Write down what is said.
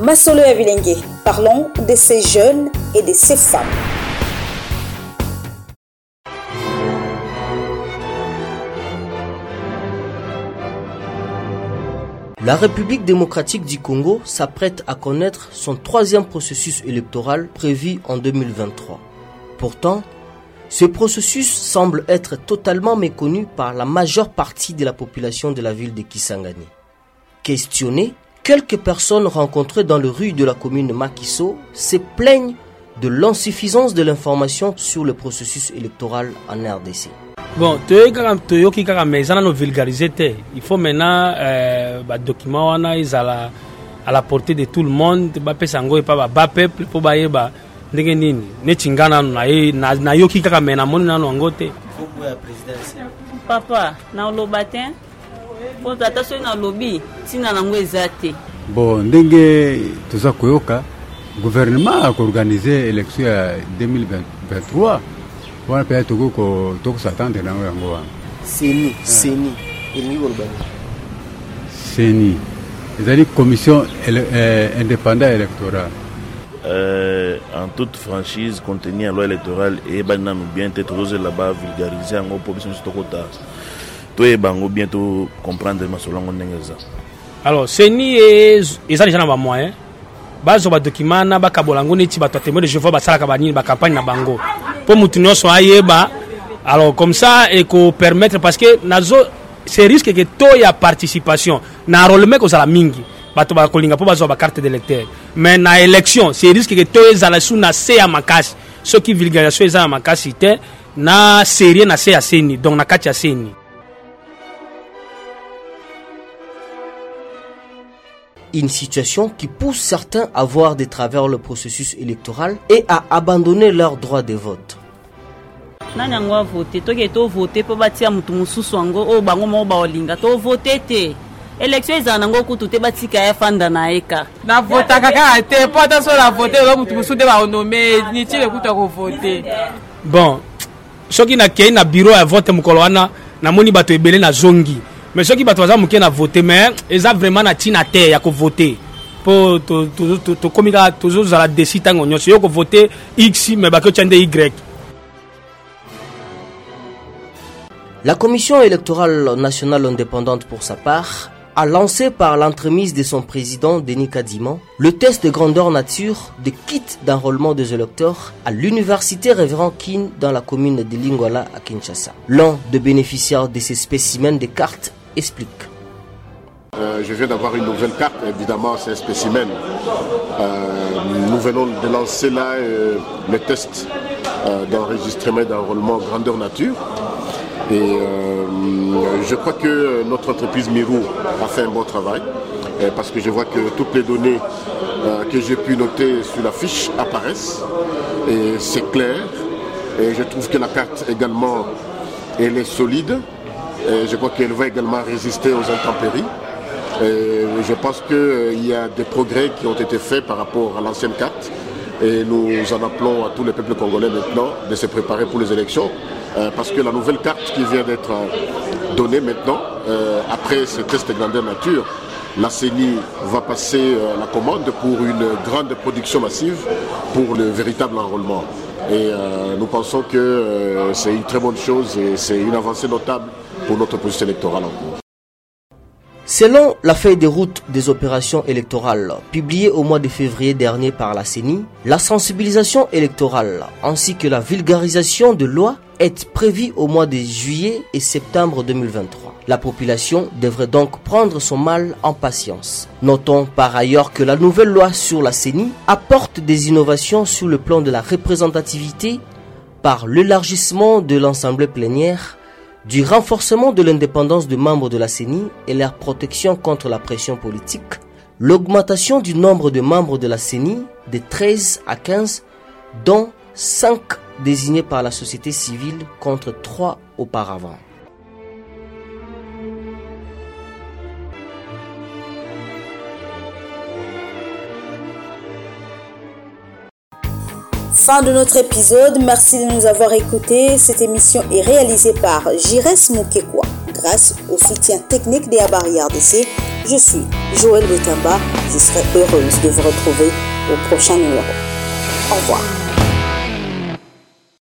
Masolo Avilengue, parlons de ces jeunes et de ces femmes. La République démocratique du Congo s'apprête à connaître son troisième processus électoral prévu en 2023. Pourtant, ce processus semble être totalement méconnu par la majeure partie de la population de la ville de Kisangani. Questionné, quelques personnes rencontrées dans le rue de la commune Makiso se plaignent de l'insuffisance de l'information sur le processus électoral en RDC. bon il faut maintenant euh, wana ezala à la portée de tout le monde. Bapesa yango epa baba peuple mpo bayeba ndenge nini. Neti nga nano naye- na- nayoki kaka me namoni nano yango te papa te mpo tata soki nalobi ntina nango eza te. Bon ndenge toza koyoka gouvernement akoorganize élection ya 2023 wana mpe tokosatendre nango yango wana. Seni seni elingi koloba seni ezali commission ele- eh, indépendant électorale Euh, en toute franchise compte tenu ya loi électorale eyebani nanu bien te tozozela bavulgarise yango mpo biso nyonso tokota toyeba yango bien tocomprendre masolo yango ndenge eza. Alors seni ez- eza deja na bamoyen bazwa badocument na bakabola yango neti bato ya témoin de jehova basalaka banini bacampagne na bango. Mpo motu nyonso ayeba. Alors comme ça ekopermettre parce que nazo c'est risque ke to ya participation. Na enrôlement kozala mingi bato bakolinga mpo bazwa bacarte d'électeur. Mais na élection c'est risque ke to ezala su na se ya makasi soki vulgarisation eza ya makasi te na serie na se ya seni. Donc na kati ya seni Une situation qui pousse certains à voir de travers le processus électoral et à abandonner leur droit de vote. nani yango avote toke tovote mpo batia motu mosusu yango oyo bango moko baolinga. Tovote te. Élection ezala nango kutu te batika ye fanda na ye kaka navotaka kaka te. Mpo ata so navote ozo motu mosusu nde baonome. Nitile kuta kovote bon soki nakei na bureau ya vote mokolo wana namoni bato ebele nazongi mais soki bato baza moke na vote mais eza vraiment na ntina te ya kovote mpo x mais bakoki otya nde y La Commission électorale nationale indépendante pour sa part a lancé par l'entremise de son président Denis Kadiman le test de grandeur nature de kit d'enrôlement des électeurs à l'université Révérend Kin dans la commune de Lingwala à Kinshasa. L'un des bénéficiaires de ces spécimens de cartes explique. Euh, je viens d'avoir une nouvelle carte, évidemment c'est un spécimen. Euh, nous venons de lancer là euh, le test d'enregistrement et d'enrôlement grandeur nature. Et je crois que notre entreprise Mirou a fait un bon travail parce que je vois que toutes les données que j'ai pu noter sur la fiche apparaissent et c'est clair. Et je trouve que la carte également elle est solide. Je crois qu'elle va également résister aux intempéries. Je pense qu'il y a des progrès qui ont été faits par rapport à l'ancienne carte. Et nous en appelons à tous les peuples congolais maintenant de se préparer pour les élections. euh, parce que la nouvelle carte qui vient d'être euh, donnée maintenant, euh, après ce test de grandeur nature, la CENI va passer euh, la commande pour une grande production massive pour le véritable enrôlement. Et euh, nous pensons que euh, c'est une très bonne chose et c'est une avancée notable pour notre processus électoral en cours. Selon la feuille de route des opérations électorales publiée au mois de février dernier par la CENI, la sensibilisation électorale ainsi que la vulgarisation de lois est prévue au mois de juillet et septembre 2023. La population devrait donc prendre son mal en patience. Notons par ailleurs que la nouvelle loi sur la CENI apporte des innovations sur le plan de la représentativité par l'élargissement de l'Assemblée plénière du renforcement de l'indépendance des membres de la CENI et leur protection contre la pression politique, l'augmentation du nombre de membres de la CENI de 13 à 15, dont 5 désignés par la société civile contre 3 auparavant. Fin de notre épisode. Merci de nous avoir écoutés. Cette émission est réalisée par Jires Mukekwa. Grâce au soutien technique des Abari RDC, Je suis Joël Betamba. Je serai heureuse de vous retrouver au prochain numéro. Au revoir.